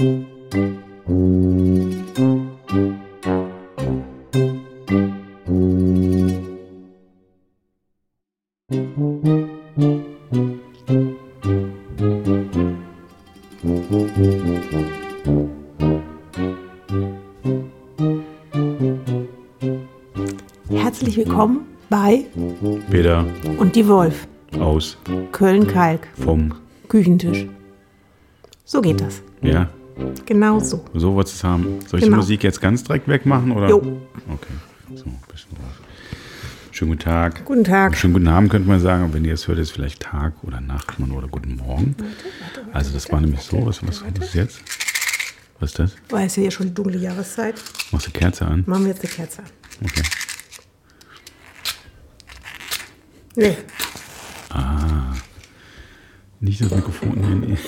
Herzlich willkommen bei Peter und die Wolf, aus Köln-Kalk, vom. Küchentisch. So geht das. Ja, Genau so. so wolltest du es haben. Soll ich Genau. die Musik jetzt ganz direkt wegmachen? Oder? Jo. Okay, so ein bisschen drauf. Schönen guten Tag. Guten Tag. Schönen guten Abend könnte man sagen. Wenn ihr es hört, ist vielleicht Tag oder Nacht man- oder guten Morgen. Also das war nämlich so. Was, was, was ist jetzt? Was ist das? War es ja hier schon die dunkle Jahreszeit. Machst du Kerze an? Machen wir jetzt eine Kerze an. Okay. Nee, Nicht das Mikrofon hier. nee.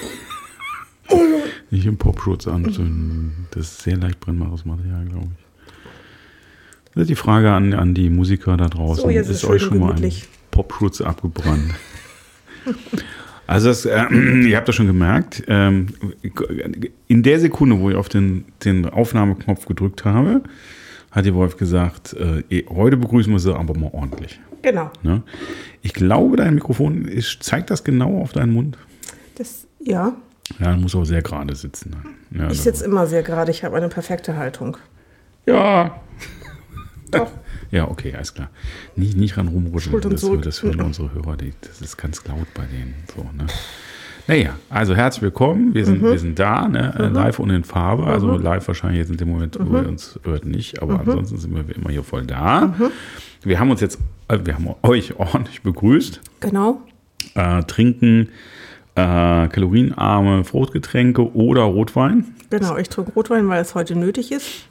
Nicht im Popschutz anzünden. Das ist sehr leicht brennbares Material, glaube ich. Das ist die Frage an, an die Musiker da draußen. So, ist ist euch schon mal ein gemütlich. Popschutz abgebrannt? Also das, äh, ihr habt das schon gemerkt, ähm, in der Sekunde, wo ich auf den, den Aufnahmeknopf gedrückt habe, hat die Wolf gesagt, äh, eh, heute begrüßen wir sie aber mal ordentlich. genau. Ne? Ich glaube, dein Mikrofon ist, zeigt das genau auf deinen Mund. Das, ja, Ja, muss auch sehr gerade sitzen. Ja, ich sitze immer sehr gerade. Ich habe eine perfekte Haltung. ja. Doch. Ja, okay, alles klar. Nicht, nicht ran rumrutschen. Das, zurück. das hören unsere Hörer. Die, das ist ganz laut bei denen. So, ne? Naja, also herzlich willkommen. Wir Mhm. sind, wir sind da, ne? äh, live und in Farbe. Also live wahrscheinlich jetzt in dem Moment, wo Mhm. ihr uns hört, nicht. Aber ansonsten sind wir immer hier voll da. Wir haben uns jetzt, äh, wir haben euch ordentlich begrüßt. Genau. Äh, trinken äh, kalorienarme Fruchtgetränke oder Rotwein. Genau, ich trinke Rotwein, weil es heute nötig ist.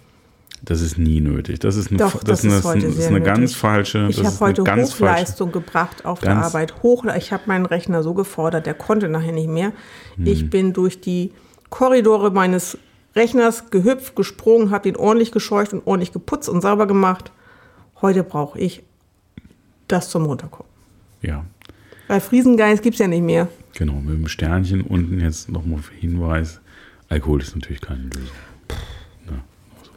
Das ist nie nötig. Das ist eine, Doch, das das ist eine, das ist eine ganz falsche. Ich habe heute ganz falsche. Hochleistung gebracht auf der Arbeit. Hoch, ich habe meinen Rechner so gefordert, der konnte nachher nicht mehr. Hm. Ich bin durch die Korridore meines Rechners gehüpft, gesprungen, habe ihn ordentlich gescheucht und ordentlich geputzt und sauber gemacht. Heute brauche ich das zum Runterkommen. Ja, Weil Friesengeist gibt es ja nicht mehr. genau. Mit dem Sternchen unten jetzt nochmal für Hinweis. Alkohol ist natürlich keine Lösung.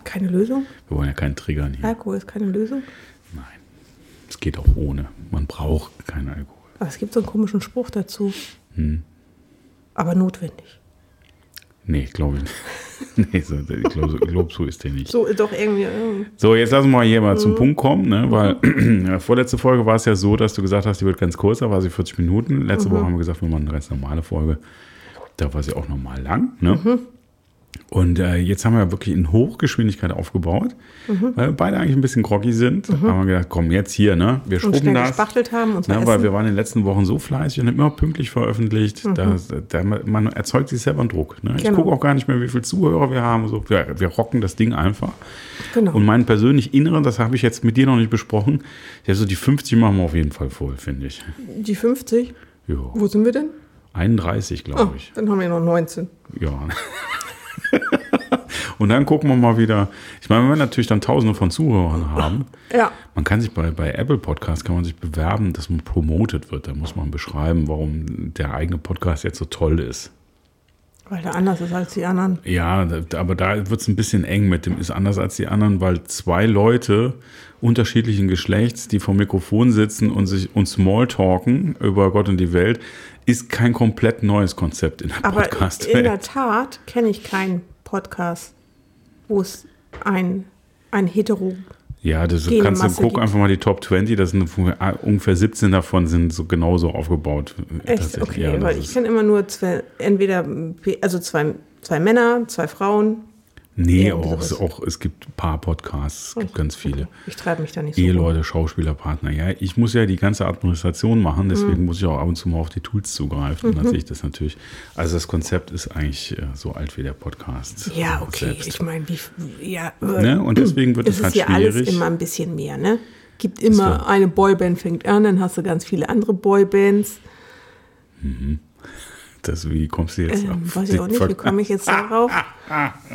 Keine Lösung? Wir wollen ja keinen triggern hier. Alkohol ist keine Lösung? Nein. Es geht auch ohne. Man braucht keinen Alkohol. Aber es gibt so einen komischen Spruch dazu. Hm. Aber notwendig. Nee, glaube ich nicht. nee, so, ich glaube, glaub, so ist der nicht. So doch irgendwie. So, jetzt lassen wir mal hier mal Mhm. zum Punkt kommen, ne? weil ja, vorletzte Folge war es ja so, dass du gesagt hast, die wird ganz kurz, da war sie 40 Minuten. Letzte Mhm. Woche haben wir gesagt, wir machen eine ganz normale Folge. Da war sie auch normal lang. Ne? Mhm. Und äh, jetzt haben wir wirklich in Hochgeschwindigkeit aufgebaut, Mhm. weil wir beide eigentlich ein bisschen groggy sind. Haben wir gedacht, komm, jetzt hier, ne? wir Und schrubben das. gespachtelt haben und Ne, weil wir waren in den letzten Wochen so fleißig und haben immer pünktlich veröffentlicht. Mhm. Da, da, man erzeugt sich selber einen Druck. Ne? Ich Genau. gucke auch gar nicht mehr, wie viele Zuhörer wir haben. So. Wir, wir rocken das Ding einfach. Genau. Und meinen persönlich Inneren, das habe ich jetzt mit dir noch nicht besprochen. Ja, so die 50 machen wir auf jeden Fall voll, finde ich. Die 50? Ja. Wo sind wir denn? 31, glaube Oh, ich. dann haben wir noch 19. Ja. Und dann gucken wir mal wieder. Ich meine, wenn wir natürlich dann Tausende von Zuhörern haben, Ja. man kann sich bei, bei Apple Podcasts kann man sich bewerben, dass man promoted wird. Da muss man beschreiben, warum der eigene Podcast jetzt so toll ist. Weil der anders ist als die anderen. Ja, aber da wird es ein bisschen eng mit dem, ist anders als die anderen, weil zwei Leute unterschiedlichen Geschlechts, die vor Mikrofon sitzen und sich und Smalltalken über Gott und die Welt, ist kein komplett neues Konzept in der Aber podcast in der Tat kenne ich keinen Podcast, wo es ein, ein hetero. Ja, das Gene kannst du Masse guck gibt. einfach mal die Top 20, das sind ungefähr 17 davon sind so genauso aufgebaut. Echt? Tatsächlich, Okay, ja, weil ich kenne immer nur zwei, entweder, also zwei, zwei Männer, zwei Frauen. Nee, auch, auch, es gibt ein paar Podcasts, es gibt ganz viele. Ich treibe mich da nicht so. Eheleute, Schauspieler, Partner. Ja, ich muss ja die ganze Administration machen, deswegen Mhm. muss ich auch ab und zu mal auf die Tools zugreifen. Und dann sehe ich das natürlich. Also das Konzept ist eigentlich äh, so alt wie der Podcast. Ja, okay. Selbst. Ich meine, wie, ja, äh, Ne? Und deswegen wird es es ist halt ja alles schwierig. immer ein bisschen mehr, ne? Gibt immer eine Boyband fängt an, dann hast du ganz viele andere Boybands. Das, wie kommst du jetzt Ähm, auf weiß ich auch nicht, Ver- wie komme ich jetzt darauf?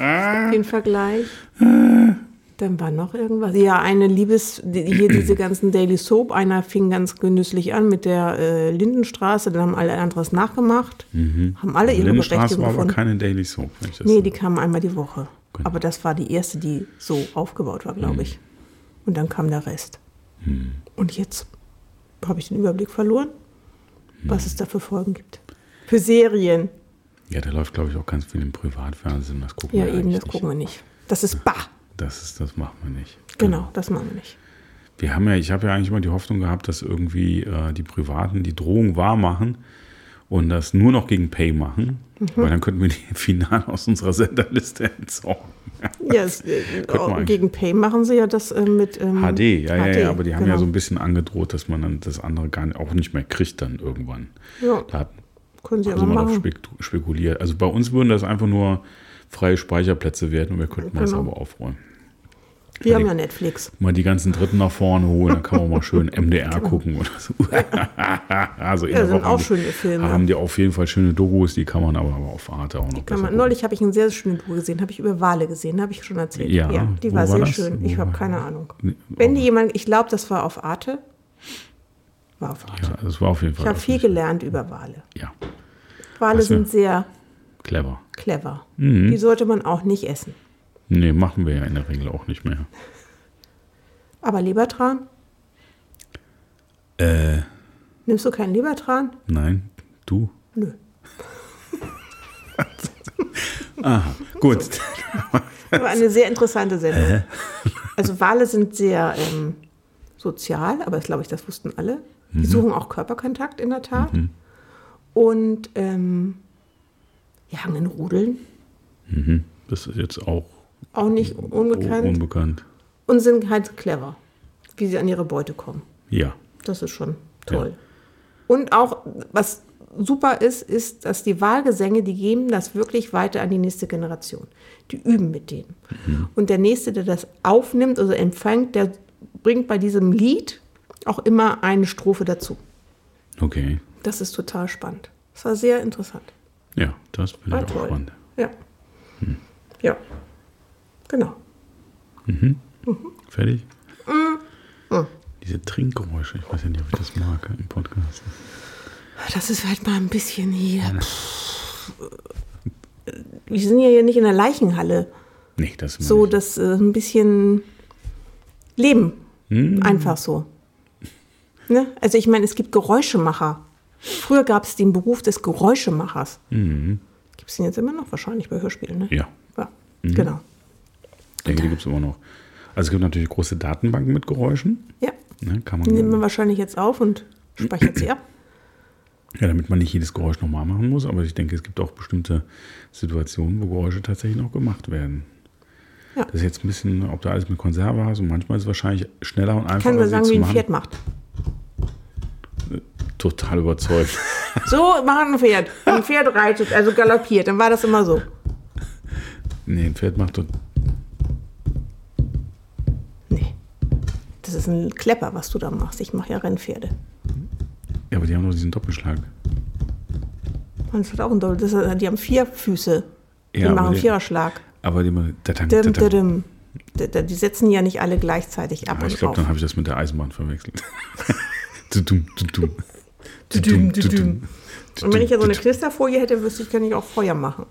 Den Vergleich. Dann war noch irgendwas. Ja, eine Liebes, hier diese ganzen Daily Soap. Einer fing ganz genüsslich an mit der äh, Lindenstraße, dann haben alle anderes nachgemacht. Haben alle ihre Lindenstraße Berechtigung war aber gefunden. keine Daily Soap. wenn Nee, so- die kamen einmal die Woche. Genau. Aber das war die erste, die so aufgebaut war, glaube ich. Und dann kam der Rest. Und jetzt habe ich den Überblick verloren, was es da für Folgen gibt. Für Serien. ja, da läuft, glaube ich, auch ganz viel im Privatfernsehen. Das gucken Ja, wir eben, das gucken wir nicht. Das ist bah. Das, ist, das machen wir nicht. Genau, das machen wir nicht. Wir haben ja, ich habe ja eigentlich immer die Hoffnung gehabt, dass irgendwie äh, die Privaten die Drohung wahr machen und das nur noch gegen Pay machen, Mhm. weil dann könnten wir die final aus unserer Senderliste entsorgen. Ja, es, äh, auch gegen Pay machen sie ja das äh, mit ähm, HD, ja, ja, ja, aber die haben ja genau. so ein bisschen angedroht, dass man dann das andere gar nicht, auch nicht mehr kriegt dann irgendwann. Ja, Da hat können sie also aber auch machen. spek spekuliert. Also bei uns würden das einfach nur freie Speicherplätze werden und wir könnten das Genau. aber aufräumen. Wir haben ja Netflix. Mal die ganzen Dritten nach vorne holen, dann kann man mal schön MDR gucken oder so. also Genau. Ja, sind Woche auch haben die- schöne Filme. Haben die auf jeden Fall schöne Dokus, die kann man aber auf Arte auch noch Kann man, neulich habe ich ein sehr schönes Buch gesehen, habe ich über Wale gesehen, habe ich schon erzählt. Ja, die wo war war sehr das? schön. Wo Ich habe keine Ahnung. Wenn die jemand, ich glaube, das war auf Arte. War. Ja, das war auf jeden Fall. Ich habe viel gelernt über Wale. Ja, Wale sind sehr clever. clever. Mhm. Die sollte man auch nicht essen. Nee, machen wir ja in der Regel auch nicht mehr. Aber Lebertran? Äh, Nimmst du keinen Lebertran? nein, du? Nö. Aha, gut. Das war eine sehr interessante Sendung. Also Wale sind sehr ähm, sozial, aber das glaube ich, das wussten alle. Die suchen auch Körperkontakt in der Tat. Und ähm, jagen in Rudeln, Mhm. Das ist jetzt auch auch nicht unbekannt. unbekannt. und sind halt clever, wie sie an ihre Beute kommen. Ja. Das ist schon toll. Und auch, was super ist, ist, dass die Wahlgesänge, die geben das wirklich weiter an die nächste Generation. Die üben mit denen. Und der Nächste, der das aufnimmt, also empfängt, der bringt bei diesem Lied auch immer eine Strophe dazu. Okay. Das ist total spannend. Das war sehr interessant. Ja, das finde ich auch toll. spannend. Ja. Ja. Genau. Fertig? Mhm. Diese Trinkgeräusche, ich weiß ja nicht, ob ich das mag im Podcast. Das ist halt mal ein bisschen hier. Wir sind ja hier nicht in der Leichenhalle. Nee, das ist So, das äh, ein bisschen Leben. Einfach so. Ne? Also ich meine, es gibt Geräuschemacher. Früher gab es den Beruf des Geräuschemachers. Gibt es den jetzt immer noch? Wahrscheinlich bei Hörspielen, ne? Ja, Ja, genau. ich denke, die gibt es immer noch. Also es gibt natürlich große Datenbanken mit Geräuschen. Ja. Ne, kann Die nehmen wir man, wahrscheinlich jetzt auf und speichert sie ab. ja, damit man nicht jedes Geräusch nochmal machen muss. Aber ich denke, es gibt auch bestimmte Situationen, wo Geräusche tatsächlich noch gemacht werden. Ja. Das ist jetzt ein bisschen, ob du alles mit Konserve hast und manchmal ist es wahrscheinlich schneller und einfacher, Kann man sie sagen, wie ein. Pferd macht. Total überzeugt. So macht ein Pferd. Ein Pferd reitet, also galoppiert. Dann war das immer so. nee, ein Pferd macht tot Nee. Das ist ein Klepper, was du da machst. Ich mache ja Rennpferde. Ja, aber die haben doch diesen Doppelschlag. Das hat auch ein Doppel. Ist, die haben vier Füße. Die Ja, aber machen die- Viererschlag. Aber die, tatang, Dim, dim. Die- setzen ja nicht alle gleichzeitig ab Ah, ich glaube, dann habe ich das mit der Eisenbahn verwechselt. Und wenn ich ja so eine. Knisterfolie hätte, wüsste ich, kann ich auch Feuer machen.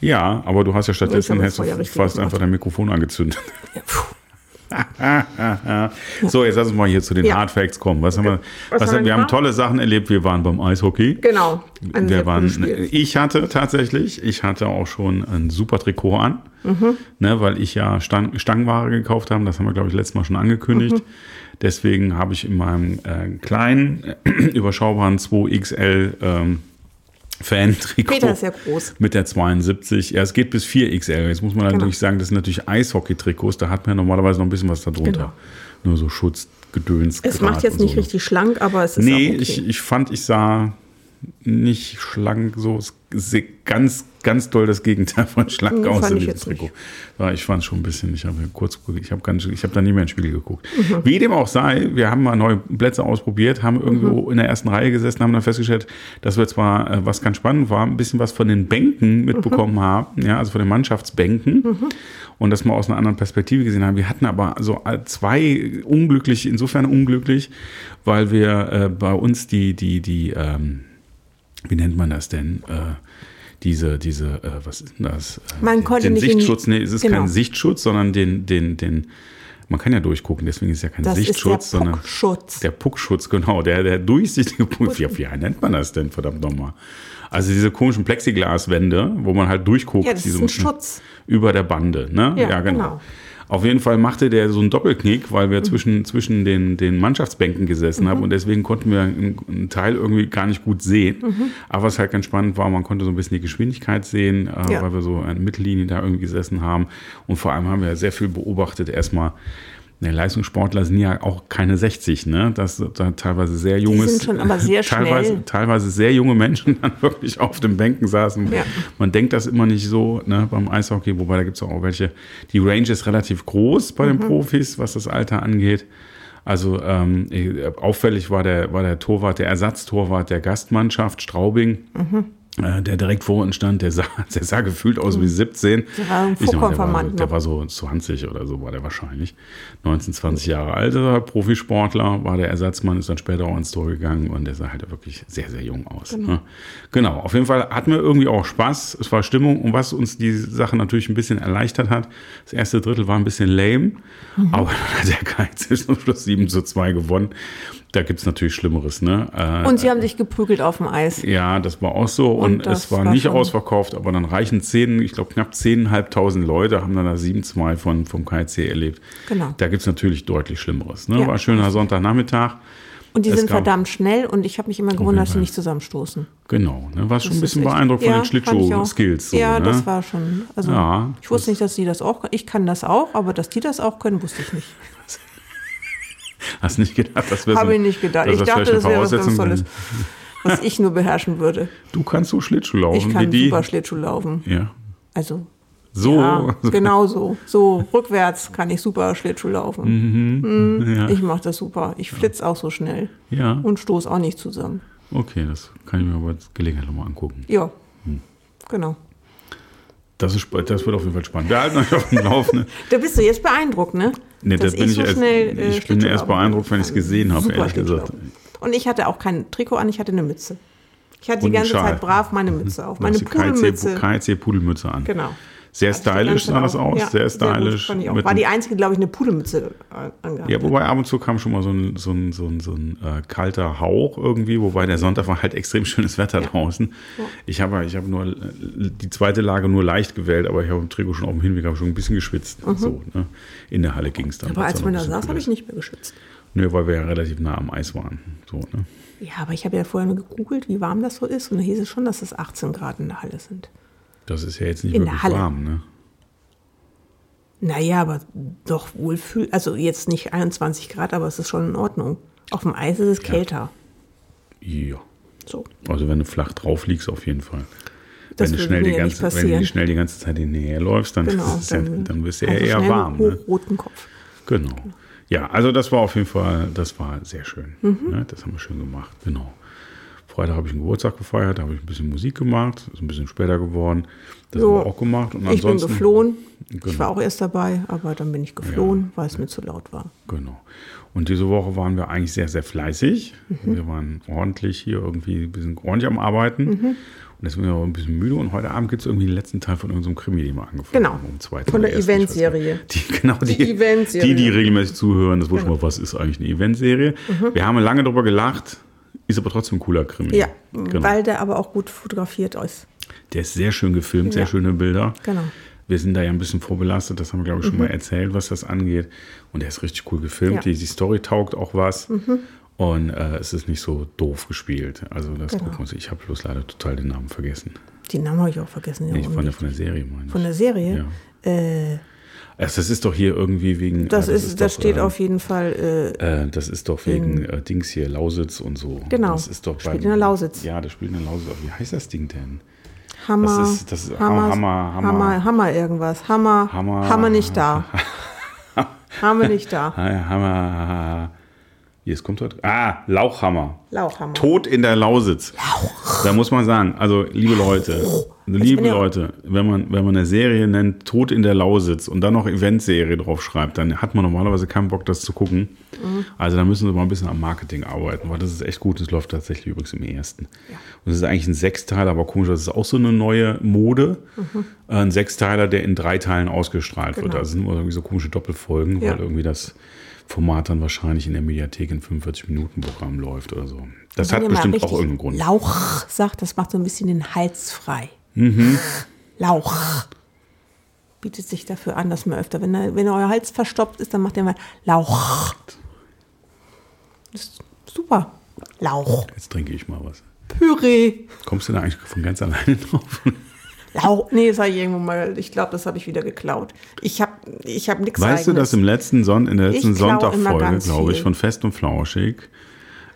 Ja, aber du hast ja stattdessen Feuer du fast einfach dein Mikrofon angezündet. So, jetzt lass uns mal hier zu den Ja. Hard Facts kommen. Was haben wir, Was was haben wir haben tolle Sachen erlebt. Wir waren beim Eishockey. Genau. Wir waren, ich hatte tatsächlich, ich hatte auch schon ein super Trikot an, Mhm. ne, weil ich ja Stang, Stangenware gekauft habe. Das haben wir, glaube ich, letztes Mal schon angekündigt. Mhm. Deswegen habe ich in meinem äh, kleinen, äh, überschaubaren 2XL ähm, Fan-Trikot Peter ist ja groß. mit der 72. Ja, es geht bis 4XL. Jetzt muss man Genau. natürlich sagen, das sind natürlich Eishockey-Trikots. Da hat man ja normalerweise noch ein bisschen was darunter. Genau. Nur so Schutz, Gedöns. Es macht jetzt und nicht so. richtig schlank, aber es ist Nee, auch okay. ich, ich fand, ich sah nicht schlank, so ganz, ganz doll das Gegenteil von schlank Hm, aus fand in diesem Trikot. Ja, ich fand schon ein bisschen, ich habe kurz, ich habe ganz, ich habe da nie mehr ins Spiel geguckt. Wie dem auch sei, wir haben mal neue Plätze ausprobiert, haben irgendwo in der ersten Reihe gesessen, haben dann festgestellt, dass wir zwar, äh, was ganz spannend war, ein bisschen was von den Bänken mitbekommen haben, ja, also von den Mannschaftsbänken und das mal aus einer anderen Perspektive gesehen haben. Wir hatten aber so zwei unglücklich, insofern unglücklich, weil wir äh, bei uns die, die, die, ähm, wie nennt man das denn? Äh, diese, diese, äh, was ist denn das? Äh, Man den, konnte den nicht Sichtschutz, nee, es ist Genau. kein Sichtschutz, sondern den, den, den, man kann ja durchgucken, deswegen ist es ja kein Das ist der Sichtschutz, sondern Puckschutz. der Puckschutz, genau, der, der durchsichtige Puck. Wie, wie nennt man das denn, verdammt nochmal? Also diese komischen Plexiglaswände, wo man halt durchguckt. Ja, das ist ein Schutz. Über der Bande, ne? Ja, genau. Mhm. Auf jeden Fall machte der so einen Doppelknick, weil wir zwischen, zwischen den, den Mannschaftsbänken gesessen haben und deswegen konnten wir einen, einen Teil irgendwie gar nicht gut sehen. Mhm. Aber was halt ganz spannend war, man konnte so ein bisschen die Geschwindigkeit sehen, äh, Ja. weil wir so eine Mittellinie da irgendwie gesessen haben. Und vor allem haben wir sehr viel beobachtet. Erstmal, ne, Leistungssportler sind ja auch keine 60, ne? Das da teilweise sehr junges, sind schon aber sehr teilweise, schnell. teilweise sehr junge Menschen dann wirklich auf den Bänken saßen. Ja. Man denkt das immer nicht so ne, beim Eishockey, wobei da gibt es auch welche. Die Range ist relativ groß bei den Mhm. Profis, was das Alter angeht. Also ähm, äh, auffällig war der, war der Torwart, der Ersatztorwart der Gastmannschaft, Straubing. Mhm. Äh, Der direkt vor uns stand, der sah, der sah gefühlt aus wie 17. Der war ein Ich mal, der, war, der ne? war so 20 oder so, war der wahrscheinlich. 19, 20 Jahre alt, Profisportler, war der Ersatzmann, ist dann später auch ins Tor gegangen und der sah halt wirklich sehr, sehr jung aus. Ne? Genau, auf jeden Fall hatten wir irgendwie auch Spaß, es war Stimmung und was uns die Sache natürlich ein bisschen erleichtert hat, das erste Drittel war ein bisschen lame, Mhm. aber dann hat der KZ zum Schluss 7 zu 2 gewonnen. Da gibt es natürlich Schlimmeres, ne? Äh, Und sie haben sich geprügelt auf dem Eis. ja, das war auch so. Und, Und es war, war nicht ausverkauft, aber dann reichen zehn, ich glaube knapp 10.500 Leute, haben dann da 7-2 von, vom KIC erlebt. Genau. Da gibt es natürlich deutlich Schlimmeres. Ne? Ja. War ein schöner Sonntagnachmittag. Und die Es sind verdammt schnell und ich habe mich immer gewundert, dass sie nicht zusammenstoßen. Genau. Ne? Warst schon ein Das bisschen beeindruckt von Ja, den. Schlittschuh-Skills. So, ja, ne? das war schon. Also Ja, ich wusste nicht, dass sie das auch. Ich kann das auch, aber dass die das auch können, wusste ich nicht. Hast nicht gedacht, das wäre so, Habe ich nicht gedacht. Ich dachte, das wäre was ganz Tolles, was ich nur beherrschen würde. Du kannst so Schlittschuh laufen Ich wie kann die. super Schlittschuh laufen. Ja. Also So. ja, genau so. So rückwärts kann ich super Schlittschuh laufen. Mhm. ja. Ich mache das super. Ich flitz auch so schnell ja. und stoß auch nicht zusammen. Okay, das kann ich mir aber Gelegenheit nochmal angucken. Ja, Hm. genau. Das, ist, das wird auf jeden Fall spannend. Wir halten euch auf dem Laufenden. Da bist du jetzt beeindruckt, ne? Nee, das bin ich, so erst, schnell, äh, ich bin erst beeindruckt, wenn ich es gesehen habe, ehrlich gesagt. Und ich hatte auch kein Trikot an, ich hatte eine Mütze. Ich hatte Und die ganze. Zeit brav meine Mütze auf. Meine Pudelmütze. KIC-Pudelmütze an. Genau. Sehr die stylisch sah das Zeit aus, Ja, sehr gut, stylisch. auch. mit War die einzige, glaube ich, eine Pudelmütze äh, angehabt. ja, wobei ab und zu kam schon mal so ein, so ein, so ein, so ein äh, kalter Hauch irgendwie, wobei der Sonntag war halt extrem schönes Wetter draußen. Ich habe ich habe nur die zweite Lage nur leicht gewählt, aber ich habe im Trikot schon auf dem Hinweg habe schon ein bisschen geschwitzt. So, ne? In der Halle ging es dann. Mhm. Aber als man da saß, habe ich nicht mehr geschwitzt. Nö, weil wir ja relativ nah am Eis waren. So, ne? Ja, aber ich habe ja vorher nur gegoogelt, wie warm das so ist. Und da hieß es schon, dass es 18 Grad in der Halle sind. Das ist ja jetzt nicht In wirklich Halle. warm, ne? Naja, aber doch wohl fühl. Also jetzt nicht 21 Grad, aber es ist schon in Ordnung. Auf dem Eis ist es kälter. Ja. So. Also wenn du flach drauf liegst, auf jeden Fall. Das wenn, du schnell die ja ganze, wenn du schnell die ganze Zeit hinterher läufst, dann, Genau. ist es ja, dann wirst du ja also eher warm. Ne? hochrotem Kopf. Genau. Ja, also das war auf jeden Fall, das war sehr schön. Mhm. Ne? Das haben wir schön gemacht. Genau. Freitag habe ich einen Geburtstag gefeiert, da habe ich ein bisschen Musik gemacht, ist ein bisschen später geworden. Das Jo. haben wir auch gemacht. Und Ich bin geflohen. Ich Genau. war auch erst dabei, aber dann bin ich geflohen, weil es mir zu laut war. Genau. Und diese Woche waren wir eigentlich sehr, sehr fleißig. Mhm. Wir waren ordentlich hier irgendwie ein bisschen ordentlich am Arbeiten. Mhm. Und deswegen sind wir auch ein bisschen müde. Und heute Abend gibt es irgendwie den letzten Teil von irgendeinem Krimi, den wir angefangen Genau. haben. Um zwei, Von der ich Eventserie. Die, genau, die, Die Eventserie. Die, die regelmäßig zuhören, das wussten Genau. wir, was ist eigentlich eine Eventserie. Wir haben lange darüber gelacht, ist aber trotzdem ein cooler Krimi. Ja, genau. weil der aber auch gut fotografiert ist. Der ist sehr schön gefilmt, sehr Ja. schöne Bilder. Genau. Wir sind da ja ein bisschen vorbelastet, das haben wir, glaube ich, schon mal erzählt, was das angeht. Und der ist richtig cool gefilmt. Ja. Die, die Story taugt auch was. Und äh, es ist nicht so doof gespielt. Also das Genau. gucken wir uns. Ich habe bloß leider total den Namen vergessen. Den Namen habe ich auch vergessen. ja, Nee, von, der, von der Serie meine ich. Von der Serie? Ja. Äh, Das ist doch hier irgendwie wegen. Das, äh, ist, das doch, steht äh, auf jeden Fall. Äh, Äh, das ist doch wegen äh, Dings hier, Lausitz und so. Genau. Das ist doch Spielt beim- in der Lausitz. Ja, das spielt in der Lausitz. Wie heißt das Ding denn? Hammer, Das ist- das ist Hammer, Hammer- Hammer- Hammer, Hammer irgendwas. Hammer, Hammer- Hammer nicht da. Hammer nicht da. Hammer. Hier, es kommt heute. Ah, Lauchhammer. Lauchhammer. Tod in der Lausitz. Da muss man sagen, also liebe Leute, liebe Leute, wenn man, wenn man eine Serie nennt, Tod in der Lausitz und dann noch Eventserie drauf schreibt, dann hat man normalerweise keinen Bock, das zu gucken. Mhm. Also da müssen sie mal ein bisschen am Marketing arbeiten, weil das ist echt gut. Das läuft tatsächlich übrigens im ersten. Und es ist eigentlich ein Sechsteiler, aber komisch, das ist auch so eine neue Mode. Äh, Ein Sechsteiler, der in drei Teilen ausgestrahlt wird. Mhm. Genau. Also es sind immer irgendwie so komische Doppelfolgen, Ja. weil irgendwie das Format dann wahrscheinlich in der Mediathek in 45-Minuten-Programm läuft oder so. Das hat bestimmt auch irgendeinen Grund. Lauch sagt, das macht so ein bisschen den Hals frei. Mhm. Lauch. Bietet sich dafür an, dass man öfter, wenn, er- wenn euer Hals verstopft ist, dann macht ihr mal Lauch. Das ist super. Lauch. Jetzt trinke ich mal was. Püree. Kommst du da eigentlich von ganz alleine drauf? Lauch. Nee, das habe ich irgendwo mal, ich glaube, das habe ich wieder geklaut. Ich habe ich hab nichts Weißt du, dass im letzten Son in der letzten Sonntagfolge, glaube ich, von Fest und Flauschig,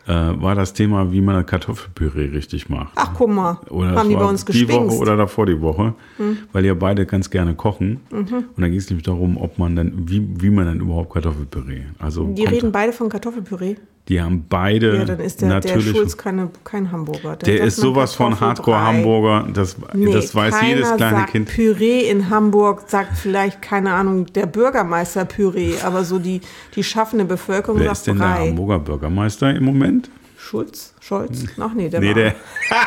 äh, war das Thema, wie man Kartoffelpüree richtig macht. Ach, guck mal. Oder haben die bei uns die Woche oder davor die Woche, Hm. weil ihr beide ganz gerne kochen. Mhm. Und da ging es nämlich darum, ob man dann, wie, wie man dann überhaupt Kartoffelpüree. Also Die reden beide von Kartoffelpüree. Die haben beide Ja, dann ist der, der natürlich. Schulz keine, kein Hamburger. der sagt ist sowas von. Hardcore-Hamburger, das, Nee, das weiß jedes kleine sagt Kind. Püree in Hamburg sagt vielleicht, keine Ahnung, der Bürgermeister Püree, aber so die, die schaffende Bevölkerung Wer sagt ist denn der Brei. Hamburger Bürgermeister im Moment? Schulz? Scholz? Ach nee, der Nee, war. der,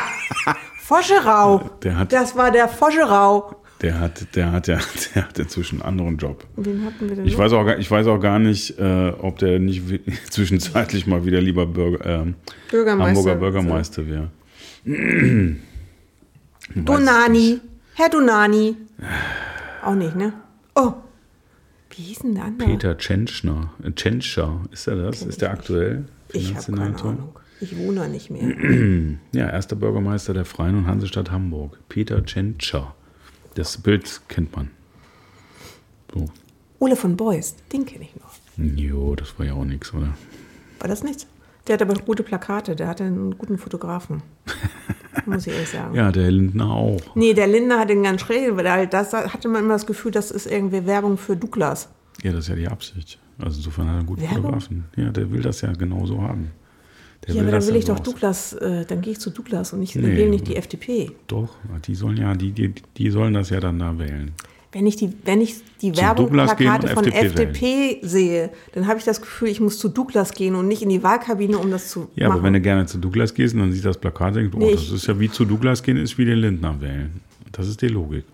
Foscherau. Der hat- das war der Foscherau. Der, hat, der, hat ja, der hat inzwischen einen anderen Job. Wen hatten wir denn Ich noch? weiß auch, gar- ich weiß auch gar nicht, äh, ob der nicht wi- zwischenzeitlich mal wieder lieber Bürger, ähm, Bürgermeister. Hamburger Bürgermeister wäre. Donani. Herr Donani. Auch nicht, ne? Oh. Wie hieß denn der andere? Peter Tschentschner. Äh, Tschentscher, ist er das? Ist der aktuell? Ich habe keine? Ahnung. Ich wohne da nicht mehr. Ja, erster Bürgermeister der Freien und Hansestadt Hamburg. Peter Tschentscher. Das Bild kennt man. So. Ole von Beuys, den kenne ich noch. Jo, das war ja auch nichts, oder? War das nichts? Der hat aber gute Plakate, der hatte einen guten Fotografen. Muss ich ehrlich sagen. Ja, der Lindner auch. Nee, der Lindner hat den ganz schräg, weil halt das hatte man immer das Gefühl, das ist irgendwie Werbung für Douglas. Ja, das ist ja die Absicht. Also insofern hat er einen guten Werbung? Fotografen. Ja, der will das ja genauso haben. Der ja, aber dann will ja ich doch Douglas, äh, dann gehe ich zu Douglas und ich Nee. wähle nicht die FDP. Doch, die sollen ja, die, die, die sollen das ja dann da wählen. Wenn ich die, wenn ich die Werbungplakate von FDP FDP, sehe, dann habe ich das Gefühl, ich muss zu Douglas gehen und nicht in die Wahlkabine, um das zu Ja, machen. aber wenn du gerne zu Douglas gehst und dann sieht das Plakat, denkst du, oh, Nee, das ist ja wie zu Douglas gehen, ist wie den Lindner wählen. Das ist die Logik.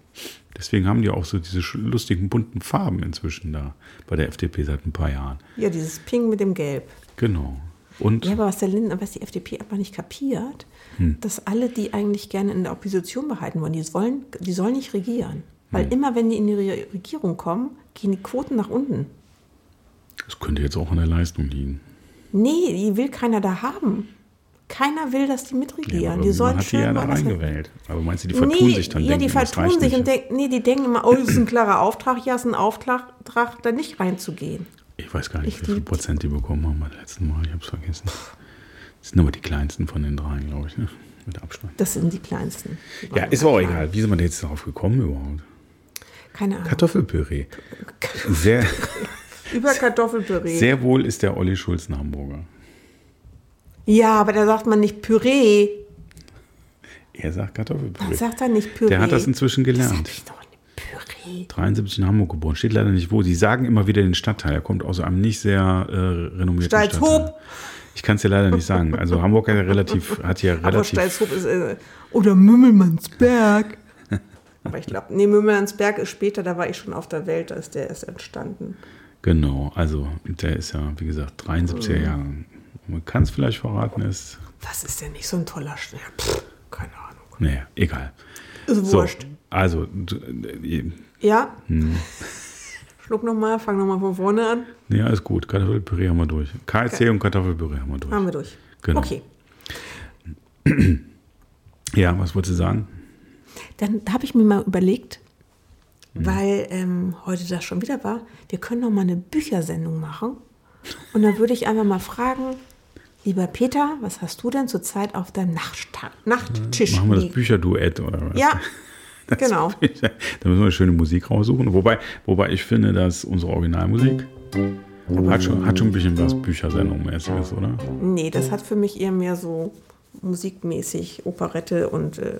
Deswegen haben die auch so diese lustigen bunten Farben inzwischen da bei der FDP seit ein paar Jahren. ja, dieses Ping mit dem Gelb. Genau. Und Ja, aber was der Lindner, was die FDP einfach nicht kapiert, Hm. dass alle, die eigentlich gerne in der Opposition behalten wollen, die wollen, die sollen nicht regieren. Hm. Weil immer, wenn die in die Re- Regierung kommen, gehen die Quoten nach unten. das könnte jetzt auch an der Leistung liegen. Nee, die will keiner da haben. Keiner will, dass die mitregieren. aber die sollen hat die schön ja da reingewählt. Aber meinst du, die vertun nee, sich dann? Ja, die vertun sich und denken, nee, die denken immer, oh, das ist ein klarer Auftrag, ja, ist ein Auftrag, da nicht reinzugehen. Ich weiß gar nicht, Ich wie viel Prozent die bekommen haben beim letzten Mal. Ich habe es vergessen. Das sind aber die kleinsten von den dreien, glaube ich, ne? mit Abstand. Das sind die kleinsten. Die Ja, ist aber auch klein. egal. Wie sind wir denn jetzt darauf gekommen überhaupt? Keine Ahnung. Kartoffelpüree. Sehr, Über Kartoffelpüree. sehr wohl ist der Olli Schulz ein Hamburger. ja, aber da sagt man nicht Püree. Er sagt Kartoffelpüree. Man sagt da nicht Püree. Der hat das inzwischen Das gelernt. hab ich doch nicht. Püree. 73 in Hamburg geboren. Steht leider nicht wo. Die sagen immer wieder den Stadtteil. Er kommt aus einem nicht sehr äh, renommierten Stalzhoop. Stadtteil. Ich kann es dir leider nicht sagen. Also Hamburg hat ja relativ, hat ja Aber relativ Stalzhoop ist. Äh, oder Mümmelmannsberg. aber ich glaube, nee, Mümmelmannsberg ist später, da war ich schon auf der Welt, da ist der erst entstanden. Genau, also der ist ja, wie gesagt, 73er Mhm. Jahre. Man kann es vielleicht verraten, ist, Was ist denn nicht so ein toller Schnell? Keine Ahnung. naja, egal. Ist So, wurscht. also, du, Ja? Hm. Schluck nochmal, fang nochmal von vorne an. ja, ist gut. Kartoffelpüree haben wir durch. KLC und Kartoffelpüree haben wir durch. Haben wir durch. Genau. Okay. Ja, was wolltest du sagen? Dann habe ich mir mal überlegt, weil ähm, heute das schon wieder war. Wir können noch mal eine Büchersendung machen. Und dann würde ich einfach mal fragen, lieber Peter, was hast du denn zurzeit auf deinem Nachtsta Nachttisch Machen wir das? Bücherduett oder was? Ja, genau. da müssen wir eine schöne Musik raussuchen. Wobei, wobei ich finde, dass unsere Originalmusik hat schon, hat schon ein bisschen was Büchersendung-mäßiges, oder? Nee, das hat für mich eher mehr so musikmäßig Operette und äh,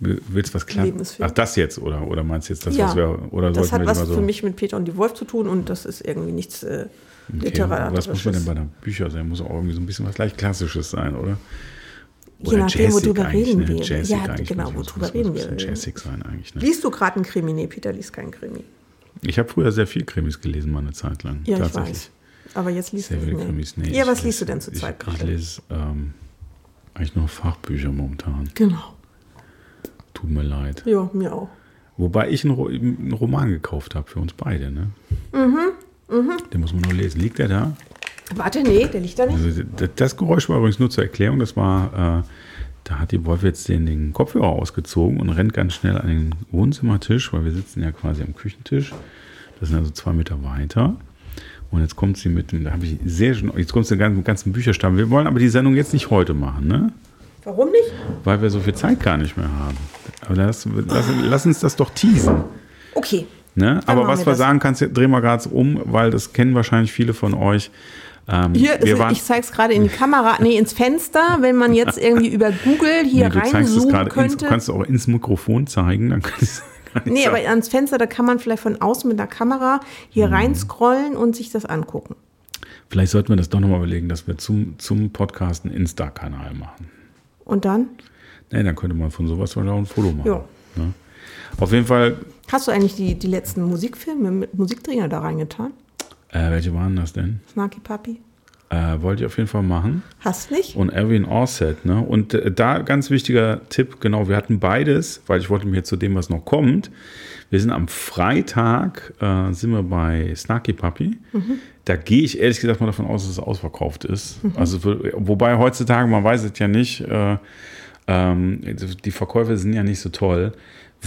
Willst du was klar? Ach, das jetzt, oder? Oder meinst du jetzt das, ja, was wir, oder das hat was so? für mich mit Peter und die Wolf zu tun und das ist irgendwie nichts äh, Okay, literarisches. was muss man denn bei einer Bücher sein? Muss auch irgendwie so ein bisschen was leicht Klassisches sein, oder? Je nachdem, worüber reden ne? wir. Jazzig Ja, genau, worüber reden wir. Jazzig sein eigentlich. Ne? Liest du gerade einen Krimi? Nee, Peter liest keinen Krimi. Ich habe früher sehr viel Krimis gelesen, mal eine Zeit lang. Ja, ich weiß. Aber jetzt liest Sehr du viele nicht Krimis. Nee, ja, was liest du denn zurzeit ich, ich gerade? lese ähm, eigentlich nur Fachbücher momentan. Genau. Tut mir leid. Ja, mir auch. Wobei ich einen, Ro einen Roman gekauft habe für uns beide. Ne? Mhm, Den muss man nur lesen. Liegt der da? Warte, nee, der liegt da nicht. Also das Geräusch war übrigens nur zur Erklärung. Das war, äh, da hat die Wolf jetzt den, den Kopfhörer ausgezogen und rennt ganz schnell an den Wohnzimmertisch, weil wir sitzen ja quasi am Küchentisch. Das sind also zwei Meter weiter. Und jetzt kommt sie mit dem, da habe ich sehr schön, jetzt kommt sie mit dem ganzen Bücherstamm. Wir wollen aber die Sendung jetzt nicht heute machen, ne? Warum nicht? Weil wir so viel Zeit gar nicht mehr haben. Aber lass, lass, lass uns das doch teasen. Okay. Ne? Aber was wir das. sagen, kannst, drehen wir gerade um, weil das kennen wahrscheinlich viele von euch. Ähm, Hier, wir waren, ich zeige es gerade in die Kamera, nee, ins Fenster, wenn man jetzt irgendwie über Google hier nee, du reinzoomen ins, könnte. du kannst es auch ins Mikrofon zeigen, dann kann ich es gar nicht Nee, aber ans Fenster, da kann man vielleicht von außen mit der Kamera hier Mhm. reinscrollen und sich das angucken. Vielleicht sollten wir das doch nochmal überlegen, dass wir zum, zum Podcast einen Insta-Kanal machen. Und dann? Nee, dann könnte man von sowas mal auch ein Foto machen. Ja. Ne? Auf jeden Fall, Hast du eigentlich die, die letzten Musikfilme mit Musikdringer da reingetan? Äh, welche waren das denn? Snarky Puppy? Äh, wollte ich auf jeden Fall machen. Hast nicht? Und Erwin Orset, ne? Und äh, da ganz wichtiger Tipp, genau, wir hatten beides, weil ich wollte mir jetzt zu dem, was noch kommt. Wir sind am Freitag, äh, sind wir bei Snarky Puppy. Da gehe ich ehrlich gesagt mal davon aus, dass es ausverkauft ist. Also, für, wobei heutzutage, man weiß es ja nicht, äh, ähm, die Verkäufe sind ja nicht so toll.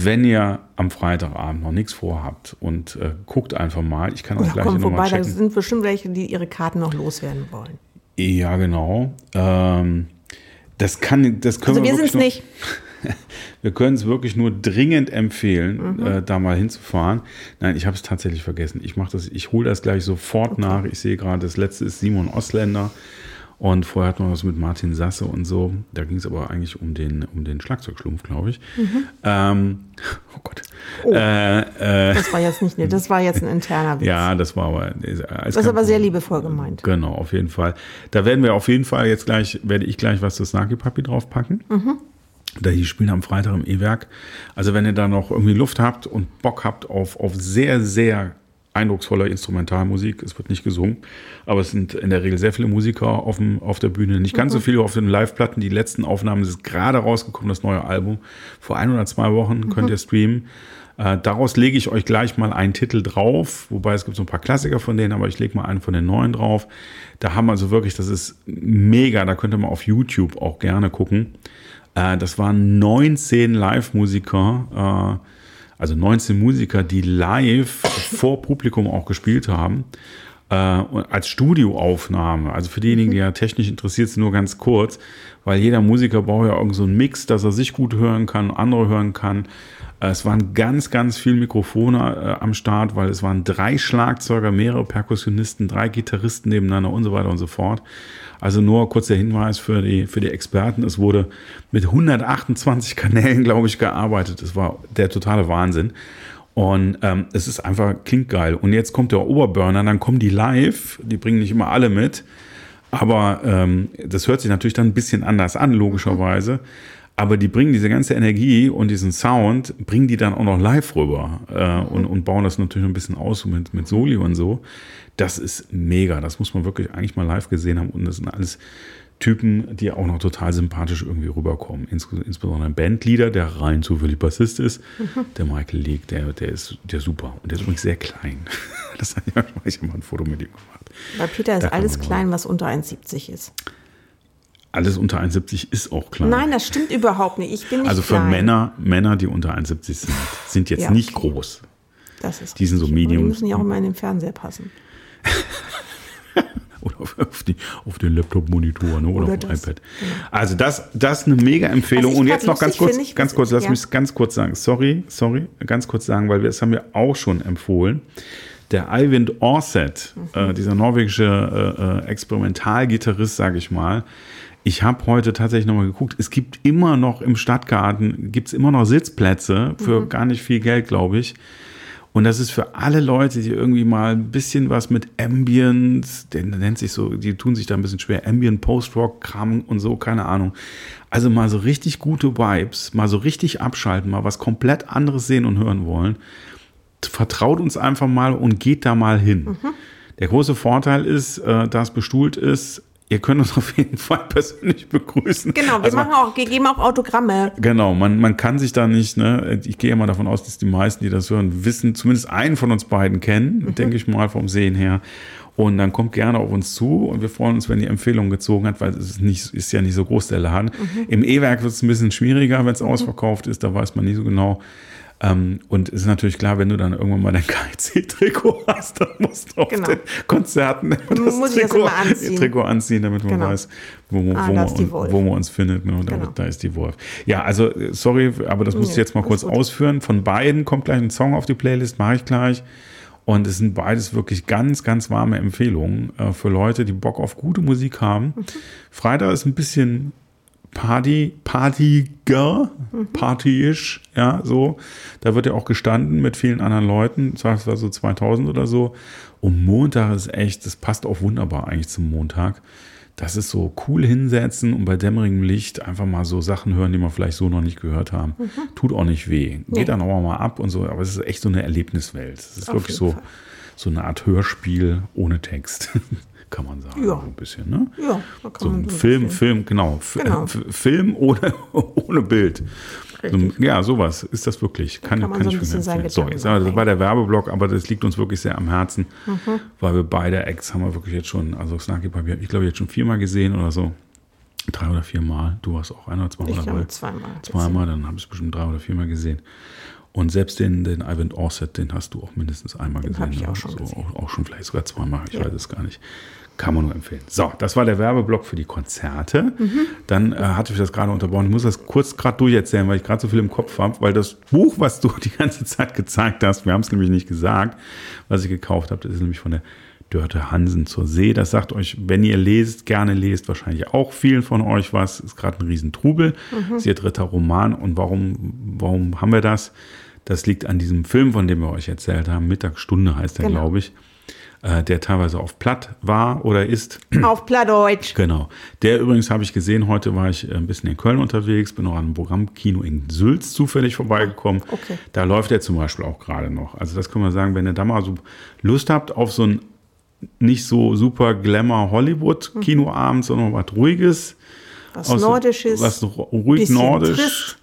Wenn ihr am Freitagabend noch nichts vorhabt und äh, guckt einfach mal, ich kann auch Ja, gleich nochmal vorbei, da checken. sind bestimmt welche, die ihre Karten noch loswerden wollen. Ja, genau. Ähm, das kann, das können Also wir wirklich sind es nicht. Wir können es wirklich nur dringend empfehlen, Mhm. äh, da mal hinzufahren. Nein, ich habe es tatsächlich vergessen. Ich mache das, ich hole das gleich sofort nach. Ich sehe gerade, das letzte ist Simon Osländer. Und vorher hatten wir was mit Martin Sasse und so. Da ging es aber eigentlich um den, um den Schlagzeugschlumpf, glaube ich. Ähm, oh Gott. Mhm. Oh. Äh, äh, Das war jetzt nicht, das war jetzt ein interner Witz. ja, das war aber. das ist aber sehr liebevoll gemeint. Genau, auf jeden Fall. Da werden wir auf jeden Fall jetzt gleich, werde ich gleich was zu Snarky Puppy draufpacken. Da die spielen am Freitag im E-Werk. Also wenn ihr da noch irgendwie Luft habt und Bock habt auf, auf sehr, sehr eindrucksvolle Instrumentalmusik, es wird nicht gesungen, aber es sind in der Regel sehr viele Musiker auf, dem, auf der Bühne. Nicht ganz so viele auf den Live-Platten. Die letzten Aufnahmen sind gerade rausgekommen, das neue Album. Vor ein oder zwei Wochen könnt ihr streamen. Äh, daraus lege ich euch gleich mal einen Titel drauf, wobei es gibt so ein paar Klassiker von denen, aber ich lege mal einen von den neuen drauf. Da haben wir also wirklich, das ist mega, da könnt ihr mal auf YouTube auch gerne gucken. Äh, das waren 19 Live-Musiker, äh, also 19 Musiker, die live vor Publikum auch gespielt haben. Äh, als Studioaufnahme. Also für diejenigen, die ja technisch interessiert sind, nur ganz kurz, weil jeder Musiker braucht ja irgend so einen Mix, dass er sich gut hören kann, andere hören kann. Es waren ganz, ganz viele Mikrofone äh, am Start, weil es waren drei Schlagzeuger, mehrere Perkussionisten, drei Gitarristen nebeneinander und so weiter und so fort. Also nur kurz der Hinweis für die, für die Experten. Es wurde mit 128 Kanälen, glaube ich, gearbeitet. Das war der totale Wahnsinn. Und ähm, es ist einfach, klingt geil. Und jetzt kommt der Oberburner, dann kommen die live. Die bringen nicht immer alle mit. Aber ähm, das hört sich natürlich dann ein bisschen anders an, logischerweise. Aber die bringen diese ganze Energie und diesen Sound, bringen die dann auch noch live rüber äh, und, und bauen das natürlich ein bisschen aus mit, mit Soli und so. Das ist mega. Das muss man wirklich eigentlich mal live gesehen haben. Und das sind alles Typen, die auch noch total sympathisch irgendwie rüberkommen. Ins, insbesondere ein Bandleader, der rein zufällig Bassist ist, der Michael Leake, der, der ist der super. Und der ist übrigens sehr klein. Das hat ja, ich habe mal ein Foto mit ihm gemacht. Bei Peter ist Da alles klein, was unter 1,70 ist. Alles unter 1,70 ist auch klein. Nein, das stimmt überhaupt nicht. Ich bin nicht also für klein. Männer, Männer, die unter 1,70 sind, sind jetzt Ja, nicht okay. groß. Das ist die sind so medium. Die müssen ja auch immer in den Fernseher passen. Oder auf, die, auf den Laptop-Monitor ne? oder, Oder auf dem iPad. Also das, das ist eine mega Empfehlung. Ich Und jetzt noch ganz kurz, ich ganz kurz, lass ja. mich ganz kurz sagen. Sorry, sorry, ganz kurz sagen, weil wir, das haben wir auch schon empfohlen. Der Eivind Orsett, Mhm. äh, dieser norwegische äh, äh, Experimentalgitarrist, sage ich mal. Ich habe heute tatsächlich nochmal geguckt. Es gibt immer noch im Stadtgarten, gibt es immer noch Sitzplätze für Mhm. gar nicht viel Geld, glaube ich. Und das ist für alle Leute, die irgendwie mal ein bisschen was mit Ambient, der nennt sich so, die tun sich da ein bisschen schwer, Ambient, Post-Rock-Kram und so, keine Ahnung. Also mal so richtig gute Vibes, mal so richtig abschalten, mal was komplett anderes sehen und hören wollen. Vertraut uns einfach mal und geht da mal hin. Mhm. Der große Vorteil ist, äh, da es bestuhlt ist, ihr könnt uns auf jeden Fall persönlich begrüßen. Genau, wir Also machen auch, wir geben auch Autogramme. Genau, man, man kann sich da nicht, ne, ich gehe immer davon aus, dass die meisten, die das hören, wissen, zumindest einen von uns beiden kennen, denke ich mal vom Sehen her. Und dann kommt gerne auf uns zu und wir freuen uns, wenn die Empfehlung gezogen hat, weil es ist, nicht, ist ja nicht so groß der Laden. Im E-Werk wird es ein bisschen schwieriger, wenn es ausverkauft ist, da weiß man nicht so genau. Ähm, und es ist natürlich klar, wenn du dann irgendwann mal dein KIC-Trikot hast, dann musst du auf Genau. den Konzerten das Muss ich das anziehen. Trikot anziehen, damit man Genau. weiß, wo, wo, Ah, wo, wo man uns findet. Genau, da, Genau. da ist die Wolf. Ja, also äh, sorry, aber das musst du Nee, jetzt mal kurz gut. ausführen. Von beiden kommt gleich ein Song auf die Playlist, mache ich gleich. Und es sind beides wirklich ganz, ganz warme Empfehlungen äh, für Leute, die Bock auf gute Musik haben. Mhm. Freitag ist ein bisschen Party, Partyiger, partyisch, ja, so. Da wird ja auch gestanden mit vielen anderen Leuten, das war so 2000 oder so. Und Montag ist echt, das passt auch wunderbar eigentlich zum Montag. Das ist so cool hinsetzen und bei dämmerigem Licht einfach mal so Sachen hören, die man vielleicht so noch nicht gehört haben. Tut auch nicht weh. Nee. Geht dann auch mal ab und so, aber es ist echt so eine Erlebniswelt. Es ist Auf wirklich so, Fall. so eine Art Hörspiel ohne Text. Kann man sagen. Ja. So ein bisschen, ne? Ja, da kann So man ein Film, bisschen- Film, genau. F Genau. Film ohne, ohne Bild. Ein- ja, sowas ist das wirklich. Kann, kann kann so ich mir empfehlen. So, jetzt, das war der Werbeblock, aber das liegt uns wirklich sehr am Herzen, Mhm. weil wir beide Acts haben wir wirklich jetzt schon, also Snarky Papi habe ich glaube jetzt schon viermal gesehen oder so. Drei oder viermal. Du warst auch ein oder zweimal Ich dabei. zweimal. Zweimal, dann habe ich es bestimmt drei oder viermal gesehen. Und selbst den, den Ivan Orset, den hast du auch mindestens einmal Den gesehen. ich ne? auch schon so, gesehen. Auch, auch schon vielleicht sogar zweimal, ich Ja. weiß es gar nicht. Kann man nur empfehlen. So, das war der Werbeblock für die Konzerte. Mhm. Dann äh, hatte ich das gerade unterbrochen. Ich muss das kurz gerade durcherzählen, weil ich gerade so viel im Kopf habe, weil das Buch, was du die ganze Zeit gezeigt hast, wir haben es nämlich nicht gesagt, was ich gekauft habe, das ist nämlich von der Dörte Hansen zur See. Das sagt euch, wenn ihr lest, gerne lest, wahrscheinlich auch vielen von euch was. Ist gerade ein Riesentrubel. Mhm. Das ist ihr dritter Roman. Und warum, warum haben wir das? Das liegt an diesem Film, von dem wir euch erzählt haben. Mittagsstunde heißt er, Genau. glaube ich. Äh, der teilweise auf Platt war oder ist. Auf Plattdeutsch. Genau. Der übrigens habe ich gesehen, heute war ich äh, ein bisschen in Köln unterwegs, bin noch an einem Programmkino in Sülz zufällig vorbeigekommen. Okay. Da läuft er zum Beispiel auch gerade noch. Also das können wir sagen, wenn ihr da mal so Lust habt auf so ein nicht so super Glamour Hollywood Kinoabend, sondern was ruhiges. Was aus- Nordisches. Was ruhig nordisch. trist.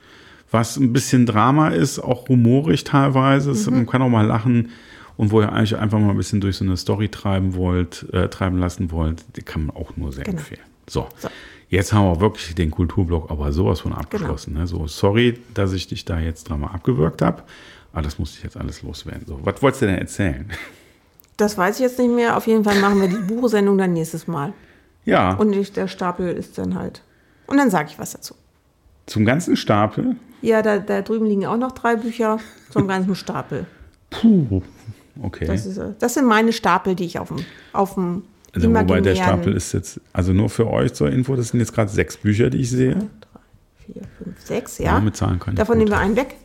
Was ein bisschen Drama ist, auch humorig teilweise. Mhm. Man kann auch mal lachen. Und wo ihr eigentlich einfach mal ein bisschen durch so eine Story treiben wollt, äh, treiben lassen wollt, die kann man auch nur sehr Genau. empfehlen. So. So. Jetzt haben wir wirklich den Kulturblock aber sowas von abgeschlossen. Genau. Ne? So, sorry, dass ich dich da jetzt dreimal abgewürgt habe, aber das musste ich jetzt alles loswerden. So, was wolltest du denn erzählen? Das weiß ich jetzt nicht mehr. Auf jeden Fall machen wir die Buchsendung dann nächstes Mal. Ja, Und ich, der Stapel ist dann halt. Und dann sage ich was dazu. zum ganzen Stapel. Ja, da, da drüben liegen auch noch drei Bücher zum ganzen Stapel. Puh, okay. Das, ist, das sind meine Stapel, die ich auf dem, auf dem also, wobei der Stapel ist jetzt, also nur für euch zur Info, das sind jetzt gerade sechs Bücher, die ich sehe. Drei, vier, fünf, sechs, Ja, ja. mit Zahlen kann Davon nehmen wir einen weg.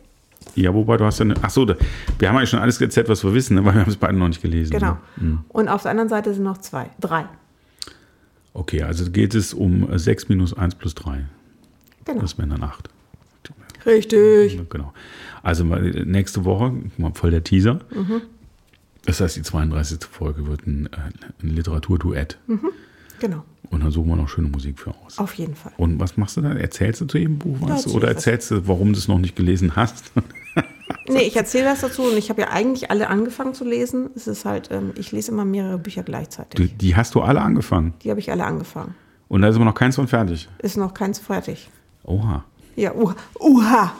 Ja, wobei du hast ja eine, ach so, da, wir haben eigentlich schon alles erzählt, was wir wissen, ne? weil wir haben es beide noch nicht gelesen. Genau. Ne? Und auf der anderen Seite sind noch zwei. Drei. Okay, also geht es um äh, 6 minus 1 plus 3. Genau. Das wären dann 8. Richtig. Genau. Also mal nächste Woche, mal voll der Teaser. Mhm. Das heißt, die 32. Folge wird ein, äh, ein Literaturduett. Genau. Und dann suchen wir noch schöne Musik für aus. Auf jeden Fall. Und was machst du dann? Erzählst du zu jedem Buch was? Oder was. erzählst du, warum du es noch nicht gelesen hast? Nee, ich erzähle was dazu und ich habe ja eigentlich alle angefangen zu lesen. Es ist halt, ähm, ich lese immer mehrere Bücher gleichzeitig. Die, die hast du alle angefangen. Die habe ich alle angefangen. Und da ist aber noch keins von fertig. Ist noch keins fertig. Oha. Ja, uha. Uha.